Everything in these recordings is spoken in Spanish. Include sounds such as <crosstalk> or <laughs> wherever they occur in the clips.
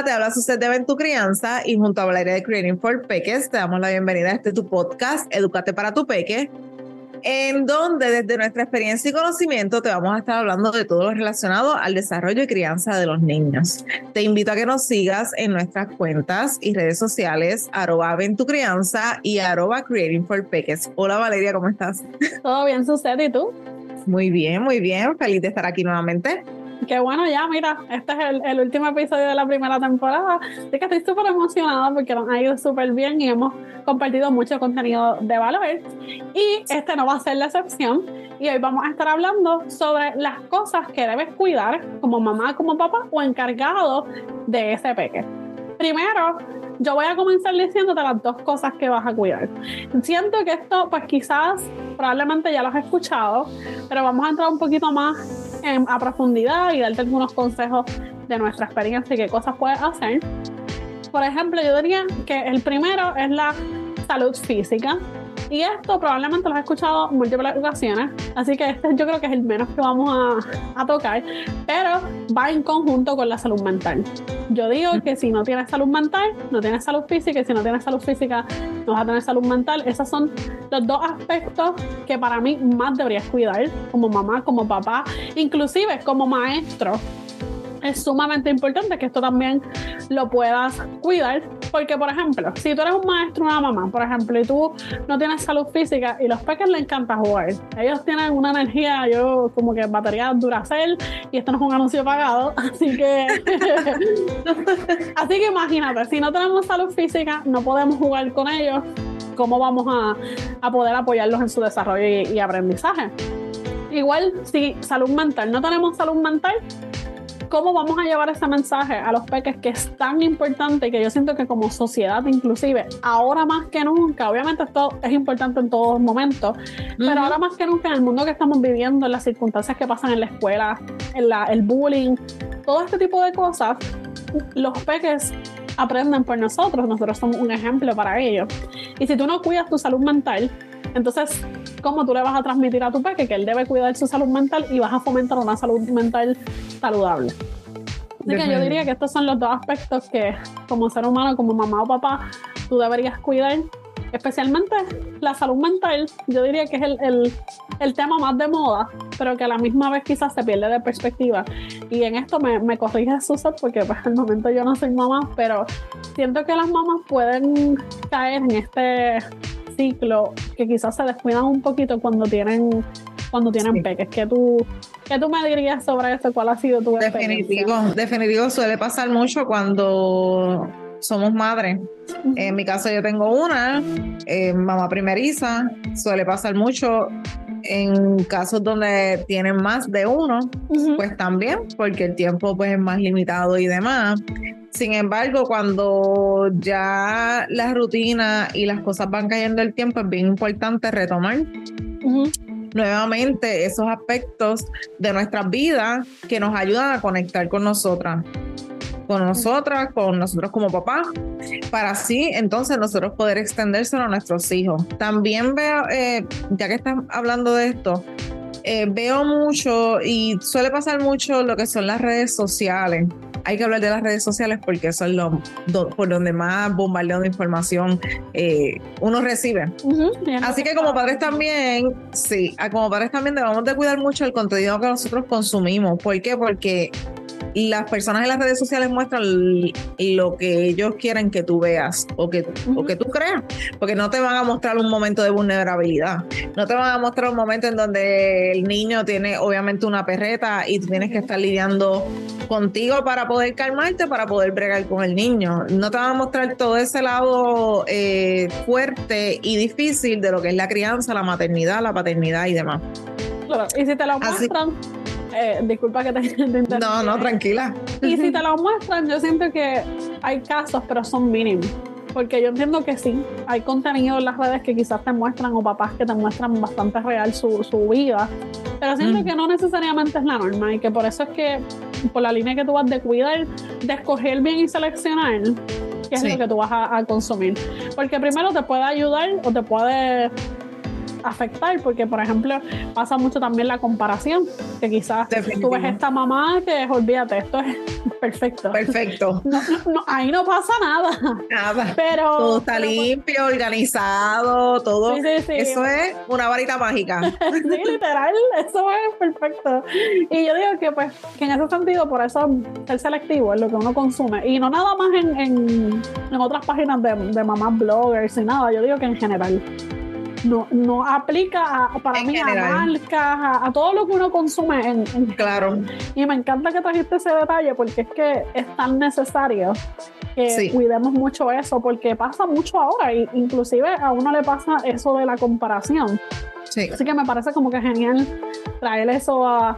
Hola, te habla usted de tu Crianza y junto a Valeria de Creating for Peques te damos la bienvenida a este tu podcast, Educate para tu Peque, en donde desde nuestra experiencia y conocimiento te vamos a estar hablando de todo lo relacionado al desarrollo y crianza de los niños. Te invito a que nos sigas en nuestras cuentas y redes sociales, arroba crianza y arroba creating for peques. Hola Valeria, ¿cómo estás? Todo bien, sucede, ¿y tú? Muy bien, muy bien. Feliz de estar aquí nuevamente. Qué bueno, ya, mira, este es el, último episodio de la primera temporada. Así que estoy súper emocionada porque nos ha ido súper bien y hemos compartido mucho contenido de valor. Y este no va a ser la excepción. Y hoy vamos a estar hablando sobre las cosas que debes cuidar como mamá, como papá o encargado de ese peque. Primero, yo voy a comenzar diciéndote las dos cosas que vas a cuidar. Siento que esto, pues quizás, probablemente ya lo has escuchado, pero vamos a entrar un poquito más a profundidad y darte algunos consejos de nuestra experiencia y qué cosas puedes hacer. Por ejemplo, yo diría que el primero es la salud física. Y esto probablemente lo has escuchado múltiples ocasiones, así que este yo creo que es el menos que vamos a, a tocar, pero va en conjunto con la salud mental. Yo digo que si no tienes salud mental, no tienes salud física, y si no tienes salud física, no vas a tener salud mental. Esos son los dos aspectos que para mí más deberías cuidar como mamá, como papá, inclusive como maestro es sumamente importante que esto también lo puedas cuidar. Porque, por ejemplo, si tú eres un maestro una mamá, por ejemplo, y tú no tienes salud física y los peques les encanta jugar, ellos tienen una energía, yo como que batería Duracell, y esto no es un anuncio pagado, <laughs> así que. <laughs> así que imagínate, si no tenemos salud física, no podemos jugar con ellos, ¿cómo vamos a, poder apoyarlos en su desarrollo y aprendizaje? Igual, si salud mental, no tenemos salud mental, ¿Cómo vamos a llevar ese mensaje a los peques que es tan importante que yo siento que como sociedad inclusive, ahora más que nunca, obviamente esto es importante en todos momentos, pero ahora más que nunca en el mundo que estamos viviendo, en las circunstancias que pasan en la escuela, en la, el bullying, todo este tipo de cosas, los peques aprenden por nosotros, nosotros somos un ejemplo para ellos. Y si tú no cuidas tu salud mental, entonces, ¿cómo tú le vas a transmitir a tu peque que él debe cuidar su salud mental y vas a fomentar una salud mental saludable? Así que yo diría que estos son los dos aspectos que como ser humano, como mamá o papá, tú deberías cuidar. Especialmente la salud mental, yo diría que es el, el, tema más de moda, pero que a la misma vez quizás se pierde de perspectiva. Y en esto me, me corrige Susan, porque pues al momento yo no soy mamá, pero siento que las mamás pueden caer en este ciclo que quizás se descuidan un poquito cuando tienen cuando tienen peques. ¿Qué tú, ¿Qué tú me dirías sobre esto? ¿Cuál ha sido tu definitivo, Definitivo, suele pasar mucho cuando somos madres. En mi caso yo tengo una, eh, mamá primeriza, suele pasar mucho en casos donde tienen más de uno, pues también, porque el tiempo pues es más limitado y demás. Sin embargo, cuando ya la rutina y las cosas van cayendo el tiempo, es bien importante retomar nuevamente esos aspectos de nuestras vidas que nos ayudan a conectar con nosotras con nosotras, con nosotros como papás, para así entonces nosotros poder extendérselo a nuestros hijos. También veo, eh, ya que estás hablando de esto, eh, veo mucho y suele pasar mucho lo que son las redes sociales. Hay que hablar de las redes sociales porque eso es lo, por donde más bombardeo de información eh, uno recibe. Así que como padres también, sí, como padres también debemos de cuidar mucho el contenido que nosotros consumimos. ¿Por qué? Porque las personas en las redes sociales muestran lo que ellos quieren que tú veas o que, o que tú creas, porque no te van a mostrar un momento de vulnerabilidad, no te van a mostrar un momento en donde el niño tiene obviamente una perreta y tú tienes que estar lidiando contigo para poder calmarte, para poder bregar con el niño. No te van a mostrar todo ese lado eh, fuerte y difícil de lo que es la crianza, la maternidad, la paternidad y demás. Claro, y si te lo muestran... Eh, disculpa que te, <laughs> te No, no, tranquila. Y si te lo muestran, yo siento que hay casos, pero son mínimos. Porque yo entiendo que sí, hay contenido en las redes que quizás te muestran o papás que te muestran bastante real su, su vida, pero siento mm. que no necesariamente es la norma y que por eso es que por la línea que tú vas de cuidar, de escoger bien y seleccionar qué es lo que tú vas a, a consumir. Porque primero te puede ayudar o te puede afectar, porque por ejemplo pasa mucho también la comparación, que quizás tú ves esta mamá que olvídate, esto es perfecto. Perfecto. <laughs> ahí no pasa nada. Nada. Pero, todo está limpio, organizado, todo. Eso es una varita mágica. <laughs> sí, literal, eso es perfecto. Y yo digo que pues que en ese sentido, por eso ser selectivo es lo que uno consume. Y no nada más en, en, otras páginas de, de mamás bloggers y nada, yo digo que en general no, no aplica para mí a marcas, a, todo lo que uno consume. En, claro. Y me encanta que trajiste ese detalle porque es que es tan necesario que cuidemos mucho eso, porque pasa mucho ahora, y inclusive a uno le pasa eso de la comparación. Sí. Así que me parece como que genial traer eso a,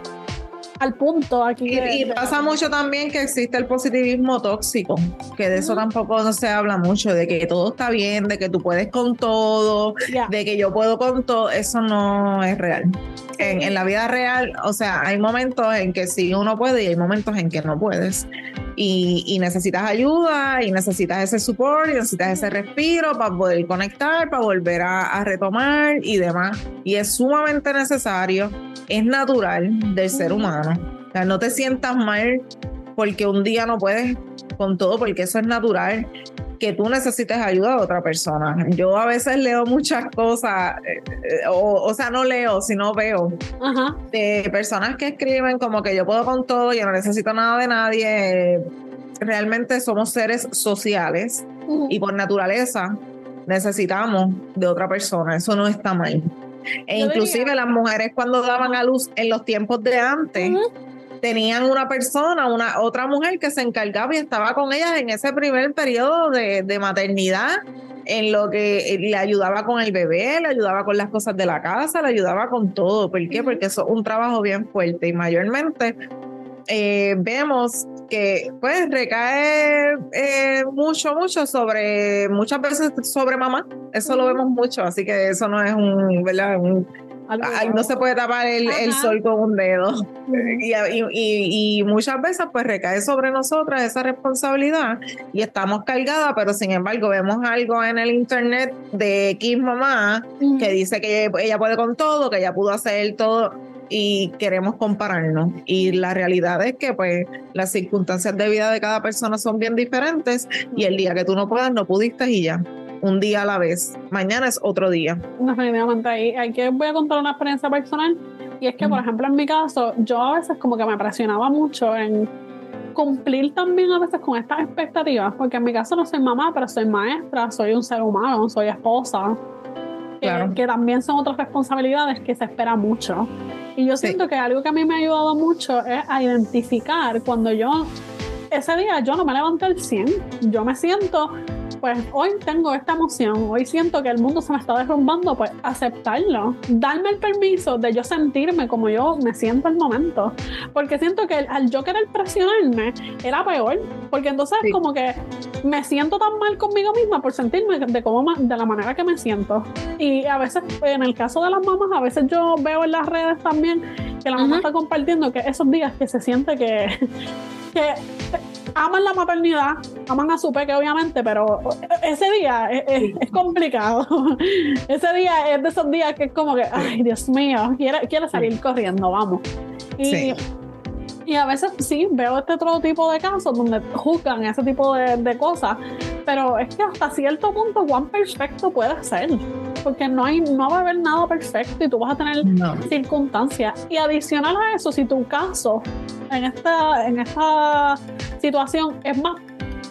al punto aquí. Y, pasa mucho también que existe el positivismo tóxico, que de eso tampoco no se habla mucho, de que todo está bien, de que tú puedes con todo, de que yo puedo con todo, eso no es real. En, en, la vida real, o sea, hay momentos en que sí uno puede y hay momentos en que no puedes. Y, y necesitas ayuda y necesitas ese support y necesitas ese respiro para poder conectar, para volver a, a retomar y demás. Y es sumamente necesario es natural del ser humano. O sea, no te sientas mal porque un día no puedes con todo, porque eso es natural que tú necesites ayuda de otra persona. Yo a veces leo muchas cosas, eh, eh, o, sea, no leo, sino veo de personas que escriben como que yo puedo con todo, yo no necesito nada de nadie. Realmente somos seres sociales y por naturaleza necesitamos de otra persona. Eso no está mal. E inclusive las mujeres cuando daban a luz en los tiempos de antes, tenían una persona, una otra mujer que se encargaba y estaba con ellas en ese primer periodo de, maternidad, en lo que le ayudaba con el bebé, le ayudaba con las cosas de la casa, le ayudaba con todo. ¿Por qué? Porque eso es un trabajo bien fuerte y mayormente eh, vemos que pues recae eh, mucho, mucho sobre, muchas veces sobre mamá, eso lo vemos mucho, así que eso no es un, ¿verdad? No se puede tapar el, sol con un dedo. y, y, muchas veces pues recae sobre nosotras esa responsabilidad y estamos cargadas, pero sin embargo vemos algo en el internet de X mamá que dice que ella puede con todo, que ella pudo hacer todo y queremos compararnos. Y la realidad es que pues las circunstancias de vida de cada persona son bien diferentes y el día que tú no puedas, no pudiste y ya. Un día a la vez. Mañana es otro día. Definitivamente. Ahí, hay que voy a contar una experiencia personal. Y es que, por ejemplo, en mi caso, yo a veces como que me presionaba mucho en cumplir también a veces con estas expectativas, porque en mi caso no soy mamá, pero soy maestra, soy un ser humano, soy esposa, claro. que, también son otras responsabilidades que se espera mucho. Y yo siento que algo que a mí me ha ayudado mucho es a identificar cuando yo, ese día yo no me levanté al 100, yo me siento pues hoy tengo esta emoción, hoy siento que el mundo se me está derrumbando, pues aceptarlo, darme el permiso de yo sentirme como yo me siento el momento, porque siento que al yo querer presionarme era peor, porque entonces como que me siento tan mal conmigo misma por sentirme de cómo de la manera que me siento. Y a veces en el caso de las mamás, a veces yo veo en las redes también que la mamá está compartiendo que esos días que se siente que que aman la maternidad, aman a su peque obviamente, pero ese día es, complicado. <laughs> ese día es de esos días que es como que, ay Dios mío, quiere, quiere salir corriendo, vamos. Y, y a veces sí, veo este otro tipo de casos donde juzgan ese tipo de, de cosas, pero es que hasta cierto punto, cuán perfecto puede ser porque no hay no va a haber nada perfecto y tú vas a tener circunstancias y adicional a eso si tu caso en esta en esta situación es más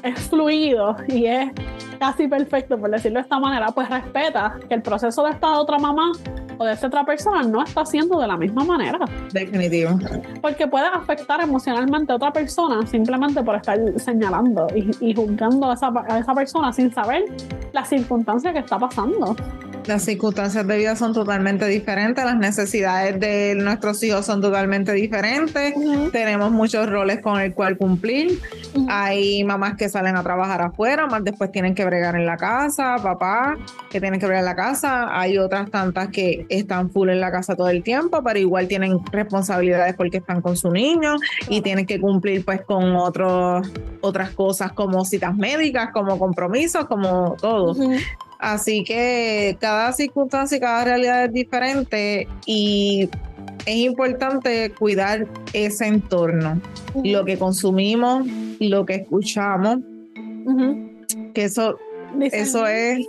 es fluido y es casi perfecto por decirlo de esta manera pues respeta que el proceso de esta otra mamá o de esta otra persona no está haciendo de la misma manera. Definitivo. Porque puede afectar emocionalmente a otra persona simplemente por estar señalando y, juzgando a esa, a esa persona sin saber la circunstancia que está pasando. Las circunstancias de vida son totalmente diferentes, las necesidades de nuestros hijos son totalmente diferentes, tenemos muchos roles con el cual cumplir. Hay mamás que salen a trabajar afuera, más después tienen que bregar en la casa, papá que tienen que bregar en la casa, hay otras tantas que están full en la casa todo el tiempo, pero igual tienen responsabilidades porque están con su niño y tienen que cumplir pues con otros otras cosas como citas médicas, como compromisos, como todo Así que cada circunstancia y cada realidad es diferente y es importante cuidar ese entorno, lo que consumimos, lo que escuchamos, que eso, eso es...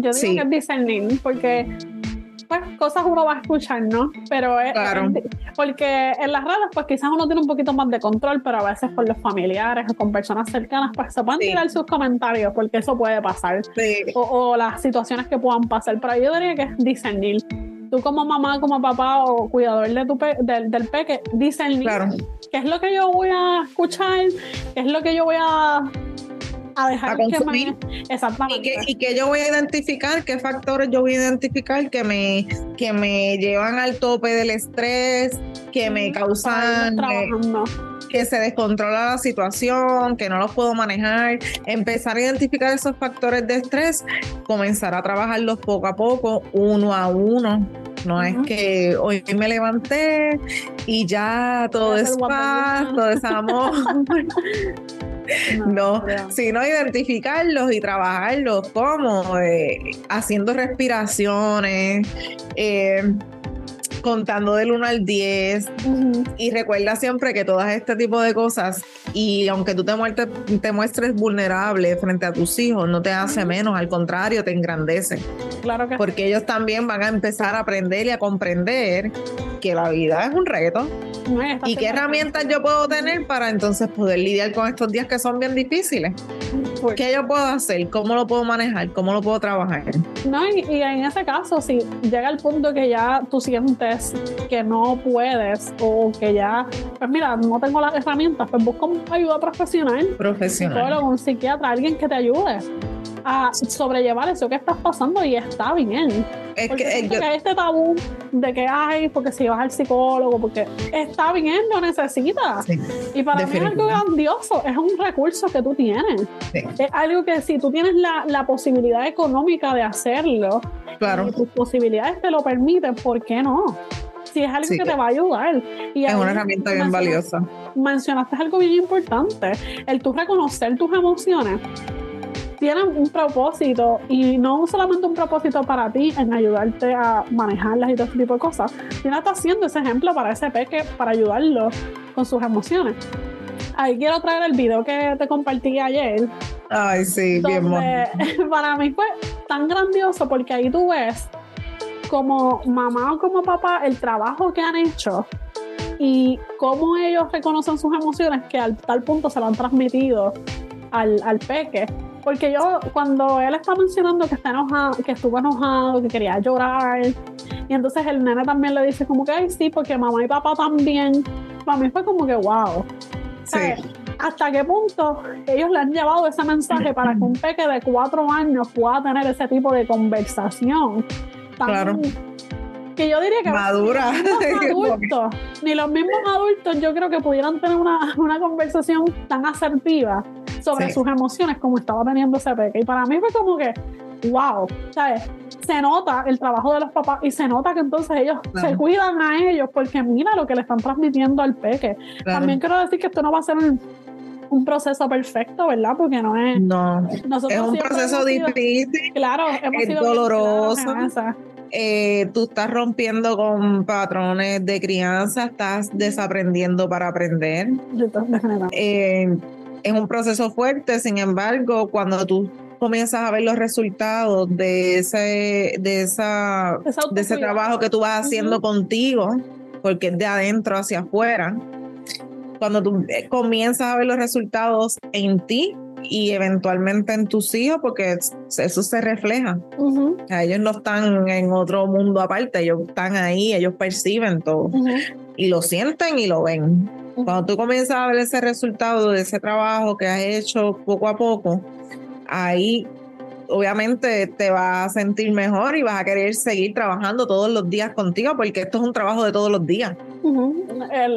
Yo digo que es discernir, porque pues cosas uno va a escuchar, ¿no? Pero es, porque en las redes pues quizás uno tiene un poquito más de control, pero a veces con los familiares o con personas cercanas pues se pueden tirar sus comentarios porque eso puede pasar. O, las situaciones que puedan pasar, pero yo diría que es discernir. Tú como mamá, como papá o cuidador de tu del, del peque, discernir qué es lo que yo voy a escuchar, qué es lo que yo voy a a dejar consumir. Exactamente. Y que, yo voy a identificar, qué factores yo voy a identificar que me, que me llevan al tope del estrés, que me causan que se descontrola la situación, que no los puedo manejar, empezar a identificar esos factores de estrés, comenzar a trabajarlos poco a poco, uno a uno. No es que hoy me levanté y ya todo es paz, todo es amor. <laughs> no, sino identificarlos y trabajarlos como eh, haciendo respiraciones, eh, contando del 1 al 10 y recuerda siempre que todas este tipo de cosas y aunque tú te, te muestres vulnerable frente a tus hijos no te hace menos, al contrario te engrandece. Claro que Porque ellos también van a empezar a aprender y a comprender que la vida es un reto. ¿Y qué herramientas yo puedo tener para entonces poder lidiar con estos días que son bien difíciles? Pues ¿Qué yo puedo hacer? ¿Cómo lo puedo manejar? ¿Cómo lo puedo trabajar? No, y, y en ese caso, si llega el punto que ya tú sientes que no puedes o que ya, pues mira, no tengo las herramientas, pues busca ayuda profesional. Profesional. Un un psiquiatra, alguien que te ayude a sobrellevar eso que estás pasando y está bien. Es que, que, este tabú de que hay, porque si vas al psicólogo, porque está bien, lo necesitas. y para mí es algo grandioso, es un recurso que tú tienes. Es algo que si tú tienes la, la posibilidad económica de hacerlo, claro. y tus posibilidades te lo permiten, ¿por qué no? Si es algo que te va a ayudar. Y es una herramienta bien valiosa. Mencionaste algo bien importante, el tú reconocer tus emociones tienen un propósito y no solamente un propósito para ti en ayudarte a manejarlas y todo ese tipo de cosas, sino está haciendo ese ejemplo para ese peque para ayudarlo con sus emociones. Ahí quiero traer el video que te compartí ayer. Ay, sí, bien <laughs> Para mí fue tan grandioso porque ahí tú ves como mamá o como papá el trabajo que han hecho y cómo ellos reconocen sus emociones que al tal punto se lo han transmitido al, al peque porque yo, cuando él está mencionando que está enojado, que estuvo enojado, que quería llorar, y entonces el nene también le dice como que, ay, sí, porque mamá y papá también. Para mí fue como que, wow. Sí. ¿Hasta qué punto ellos le han llevado ese mensaje para que un peque de cuatro años pueda tener ese tipo de conversación? claro. Que yo diría que madura. Ni los, mismos <laughs> adultos, ni los mismos adultos yo creo que pudieran tener una, una conversación tan asertiva sobre sus emociones como estaba teniendo ese peque. Y para mí fue como que, wow, ¿sabes? Se nota el trabajo de los papás y se nota que entonces ellos se cuidan a ellos porque mira lo que le están transmitiendo al peque. También quiero decir que esto no va a ser un, proceso perfecto, ¿verdad? Porque no es. No. es un proceso difícil. Claro, es doloroso. Eh, tú estás rompiendo con patrones de crianza, estás desaprendiendo para aprender. Eh, es un proceso fuerte, sin embargo, cuando tú comienzas a ver los resultados de ese, de esa, de ese trabajo que tú vas haciendo contigo, porque es de adentro hacia afuera, cuando tú eh, comienzas a ver los resultados en ti y eventualmente en tus hijos, porque eso se refleja. ellos no están en otro mundo aparte, ellos están ahí, ellos perciben todo y lo sienten y lo ven. Cuando tú comienzas a ver ese resultado de ese trabajo que has hecho poco a poco, ahí obviamente te vas a sentir mejor y vas a querer seguir trabajando todos los días contigo porque esto es un trabajo de todos los días.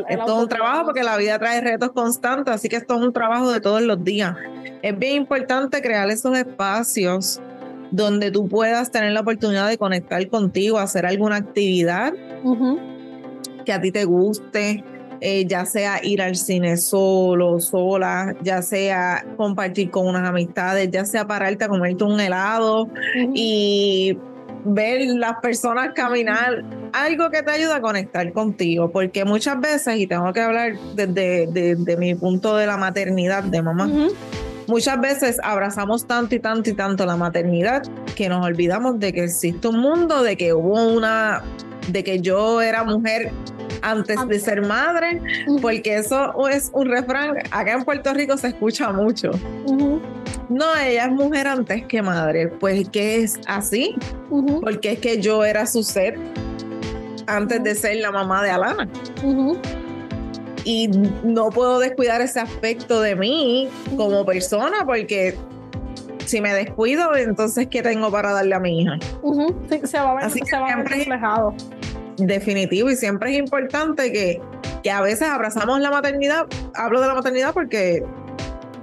esto es un trabajo porque la vida trae retos constantes, así que esto es un trabajo de todos los días. Es bien importante crear esos espacios donde tú puedas tener la oportunidad de conectar contigo, hacer alguna actividad que a ti te guste, eh, ya sea ir al cine solo, sola, ya sea compartir con unas amistades, ya sea pararte a comerte un helado y ver las personas caminar, algo que te ayuda a conectar contigo, porque muchas veces, y tengo que hablar desde, mi punto de la maternidad de mamá, muchas veces abrazamos tanto y tanto y tanto la maternidad que nos olvidamos de que existe un mundo, de que hubo una, de que yo era mujer antes de ser madre, porque eso es un refrán, acá en Puerto Rico se escucha mucho. No, ella es mujer antes que madre, pues que es así, porque es que yo era su ser antes de ser la mamá de Alana. Y no puedo descuidar ese aspecto de mí como persona, porque si me descuido, entonces, ¿qué tengo para darle a mi hija? se va a ver, Así se va a ver reflejado definitivo y siempre es importante que, que a veces abrazamos la maternidad. Hablo de la maternidad porque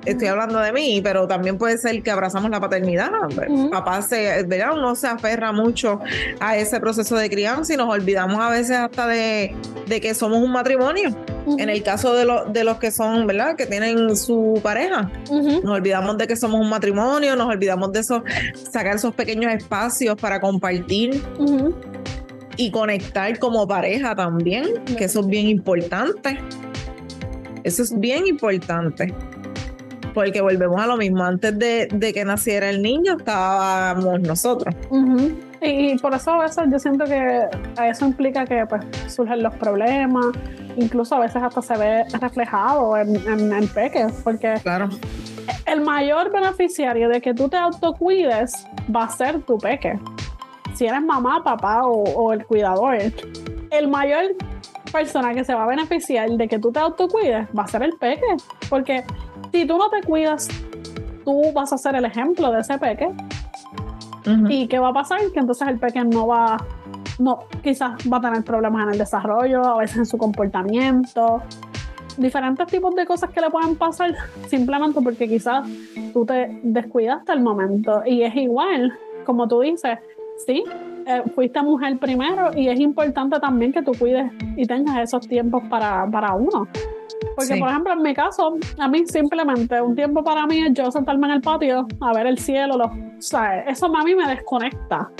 estoy hablando de mí, pero también puede ser que abrazamos la paternidad. Papá se, ¿verdad? Uno se aferra mucho a ese proceso de crianza y nos olvidamos a veces hasta de, que somos un matrimonio. En el caso de, de los que son, ¿verdad? Que tienen su pareja. Nos olvidamos de que somos un matrimonio, nos olvidamos de eso, sacar esos pequeños espacios para compartir y conectar como pareja también, que eso es bien importante. Eso es bien importante. Porque volvemos a lo mismo, antes de, que naciera el niño estábamos nosotros. y, por eso a veces yo siento que eso implica que pues surgen los problemas, incluso a veces hasta se ve reflejado en, en, en peques, porque claro. el mayor beneficiario de que tú te autocuides va a ser tu peque si eres mamá, papá o, el cuidador, el mayor persona que se va a beneficiar de que tú te autocuides va a ser el peque. Porque si tú no te cuidas, tú vas a ser el ejemplo de ese peque. ¿Y qué va a pasar? Que entonces el peque no va, no, quizás va a tener problemas en el desarrollo, a veces en su comportamiento, diferentes tipos de cosas que le pueden pasar simplemente porque quizás tú te descuidaste el momento. Y es igual, como tú dices, sí, eh, fuiste mujer primero y es importante también que tú cuides y tengas esos tiempos para, para uno. Porque, por ejemplo, en mi caso, a mí simplemente un tiempo para mí es yo sentarme en el patio a ver el cielo, los, eso a mí me desconecta.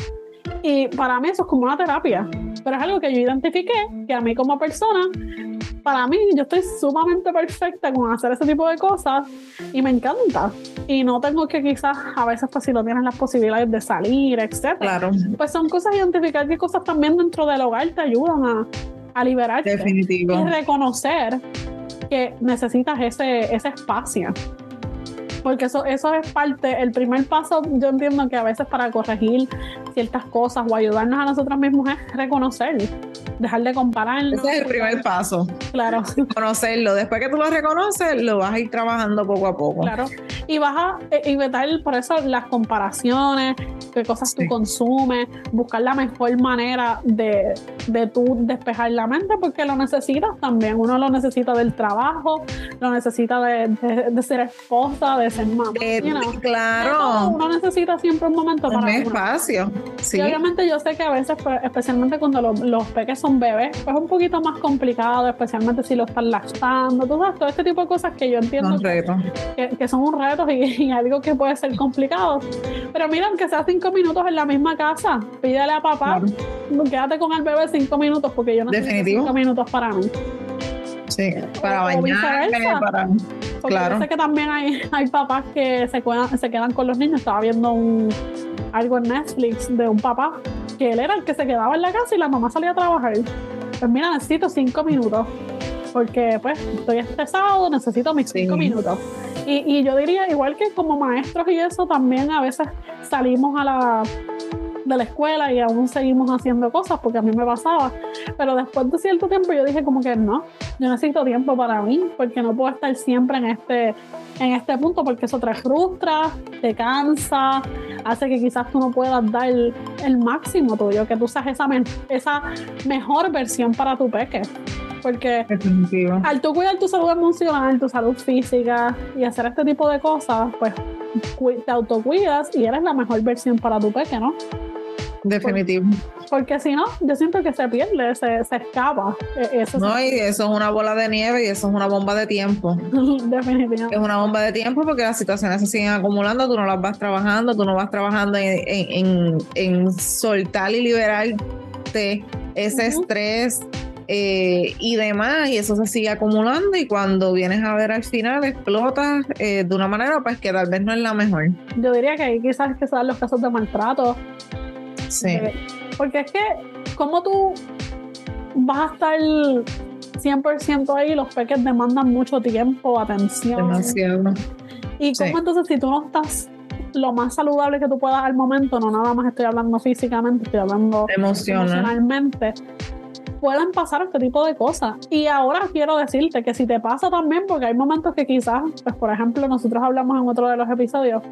Y para mí eso es como una terapia, pero es algo que yo identifiqué que a mí como persona para mí, yo estoy sumamente perfecta con hacer ese tipo de cosas y me encanta. Y no tengo que quizás, a veces, pues si no tienes las posibilidades de salir, etcétera. Claro. Pues son cosas identificar qué cosas también dentro del hogar te ayudan a, a liberarte. Definitivo. Y reconocer que necesitas ese, ese espacio porque eso, eso es parte, el primer paso yo entiendo que a veces para corregir ciertas cosas o ayudarnos a nosotros mismos es reconocer, dejar de compararnos. Ese es el primer paso. Claro. Conocerlo. Después que tú lo reconoces, lo vas a ir trabajando poco a poco. Claro. Y vas a evitar por eso las comparaciones, qué cosas tú consumes, buscar la mejor manera de, de tú despejar la mente, porque lo necesitas también. Uno lo necesita del trabajo, lo necesita de, de ser esposa, de eh, claro. uno necesita siempre un momento para. Un espacio. Sí. obviamente yo sé que a veces, pues, especialmente cuando los, peques son bebés, pues es un poquito más complicado, especialmente si lo están lactando. Tú sabes, todo este tipo de cosas que yo entiendo que, son un reto y, algo que puede ser complicado. Pero mira, aunque sea cinco minutos en la misma casa, pídele a papá, quédate con el bebé cinco minutos porque yo necesito cinco minutos para mí. Sí, para bañar, para... Porque claro. sé que también hay, hay papás que se, se quedan con los niños. Estaba viendo un, algo en Netflix de un papá que él era el que se quedaba en la casa y la mamá salía a trabajar. Pues mira, necesito cinco minutos. Porque pues estoy estresado, necesito mis cinco minutos. Y, y yo diría, igual que como maestros y eso, también a veces salimos a la de la escuela y aún seguimos haciendo cosas porque a mí me pasaba. Pero después de cierto tiempo yo dije como que no, yo necesito tiempo para mí porque no puedo estar siempre en este, en este punto porque eso te frustra, te cansa, hace que quizás tú no puedas dar el, máximo tuyo, que tú seas esa, esa mejor versión para tu peque. Porque al tú cuidar tu salud emocional, tu salud física y hacer este tipo de cosas, pues te autocuidas y eres la mejor versión para tu peque, ¿no? Definitivo. Porque, si no, yo siento que se pierde, se, se escapa. E, eso no, y eso es una bola de nieve y eso es una bomba de tiempo. <laughs> Definitivamente. Es una bomba de tiempo porque las situaciones se siguen acumulando, tú no las vas trabajando, tú no vas trabajando en, en, en, soltar y liberarte ese estrés eh, y demás, y eso se sigue acumulando y cuando vienes a ver al final explotas eh, de una manera pues que tal vez no es la mejor. Yo diría que ahí quizás que sean los casos de maltrato. Sí. Eh, porque es que, como tú vas a estar 100% ahí? Los peques demandan mucho tiempo, atención. Demasiado. Y como entonces, si tú no estás lo más saludable que tú puedas al momento, no nada más estoy hablando físicamente, estoy hablando emocionalmente, pueden pasar este tipo de cosas. Y ahora quiero decirte que si te pasa también, porque hay momentos que quizás, pues por ejemplo, nosotros hablamos en otro de los episodios,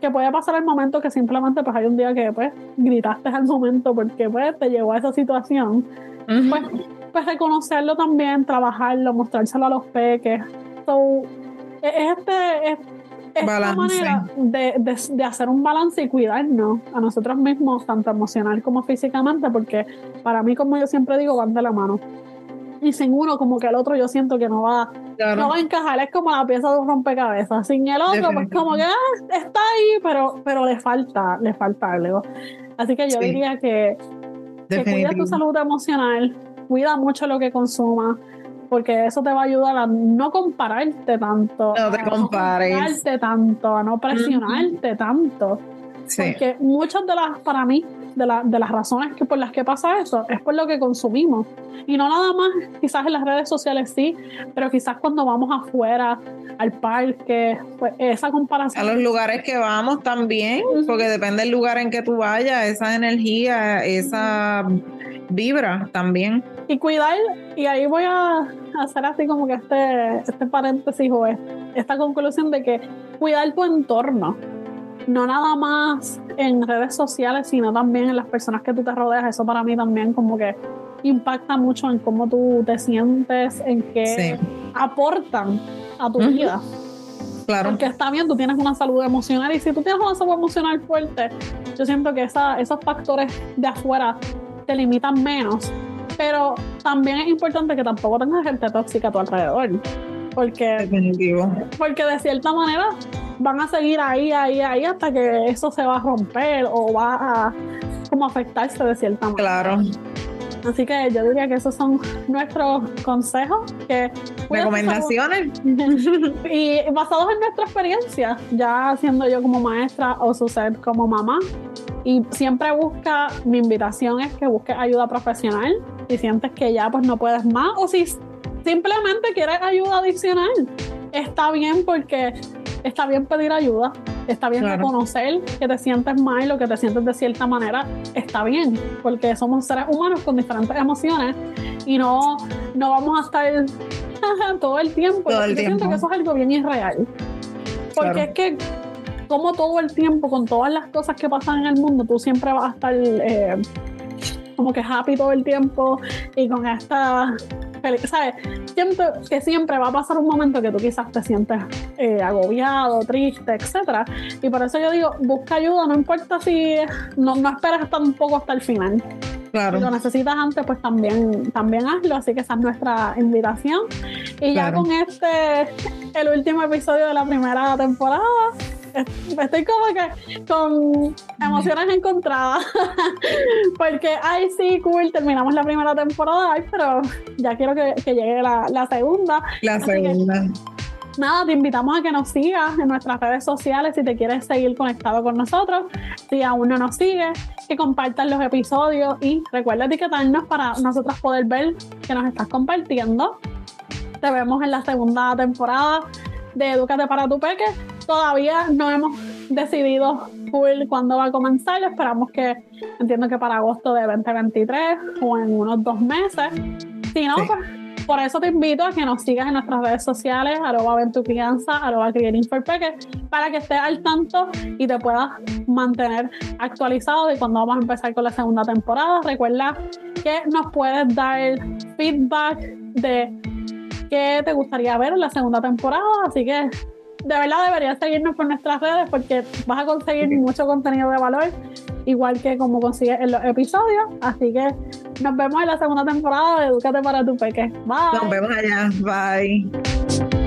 que puede pasar el momento que simplemente pues hay un día que pues gritaste al momento porque pues te llegó a esa situación. pues, pues reconocerlo también, trabajarlo, mostrárselo a los peques. So, e, este, esta manera de, de, hacer un balance y cuidarnos a nosotros mismos, tanto emocional como físicamente, porque para mí, como yo siempre digo, van de la mano. Y sin uno, como que el otro yo siento que no va, no va a encajar, es como la pieza de un rompecabezas. Sin el otro, pues como que ah, está ahí, pero, pero le falta, le falta algo. Así que yo diría que, que cuida tu salud emocional, cuida mucho lo que consumas porque eso te va a ayudar a no compararte tanto. No te compares. A no compararte tanto, a no presionarte tanto. Porque muchas de las, para mí, de, de, las razones que por las que pasa eso es por lo que consumimos. Y no nada más, quizás en las redes sociales sí, pero quizás cuando vamos afuera, al parque, pues esa comparación. A los lugares que vamos también, porque depende del lugar en que tú vayas, esa energía, esa vibra también. Y cuidar, y ahí voy a hacer así como que este, este paréntesis o esta conclusión de que cuidar tu entorno, no nada más en redes sociales, sino también en las personas que tú te rodeas, eso para mí también como que impacta mucho en cómo tú te sientes, en qué aportan a tu vida. Claro. Porque está bien, tú tienes una salud emocional y si tú tienes una salud emocional fuerte, yo siento que esa, esos factores de afuera te limitan menos. Pero también es importante que tampoco tengas gente tóxica a tu alrededor. Porque, Definitivo. porque de cierta manera van a seguir ahí, ahí, ahí hasta que eso se va a romper o va a como afectarse de cierta manera. Claro. Así que yo diría que esos son nuestros consejos que recomendaciones <laughs> y basados en nuestra experiencia, ya siendo yo como maestra o su ser como mamá. Y siempre busca, mi invitación es que busques ayuda profesional si sientes que ya pues no puedes más o si simplemente quieres ayuda adicional. Está bien porque está bien pedir ayuda, está bien reconocer que te sientes mal o que te sientes de cierta manera, está bien, porque somos seres humanos con diferentes emociones y no, no vamos a estar <laughs> todo el tiempo. Todo el Yo tiempo. siento que eso es algo bien irreal. Porque es que como todo el tiempo, con todas las cosas que pasan en el mundo, tú siempre vas a estar eh, como que happy todo el tiempo y con esta ¿sabes? Siento que siempre va a pasar un momento que tú quizás te sientes eh, agobiado, triste, etcétera. Y por eso yo digo, busca ayuda, no importa si no, no esperes tampoco hasta el final. Claro. Si lo necesitas antes, pues también, también hazlo. Así que esa es nuestra invitación. Y ya con este, el último episodio de la primera temporada, <laughs> estoy como que con emociones encontradas. <laughs> Porque, ay, sí, cool, terminamos la primera temporada, pero ya quiero que, llegue la, segunda. La segunda. nada, te invitamos a que nos sigas en nuestras redes sociales si te quieres seguir conectado con nosotros. Si aún no nos sigues, que compartas los episodios y recuerda etiquetarnos para nosotros poder ver que nos estás compartiendo. Te vemos en la segunda temporada de Educate para tu Peque Todavía no hemos decidido full cuándo va a comenzar. Esperamos que, entiendo que para agosto de 2023 o en unos dos meses. Si no, pues por eso te invito a que nos sigas en nuestras redes sociales, arroba ven tu crianza, arroba para que estés al tanto y te puedas mantener actualizado de cuando vamos a empezar con la segunda temporada. Recuerda que nos puedes dar feedback de qué te gustaría ver en la segunda temporada, así que de verdad deberías seguirnos por nuestras redes porque vas a conseguir mucho contenido de valor, igual que como consigues en los episodios. Así que nos vemos en la segunda temporada de Educate para tu Peque. Bye. Nos vemos allá. Bye.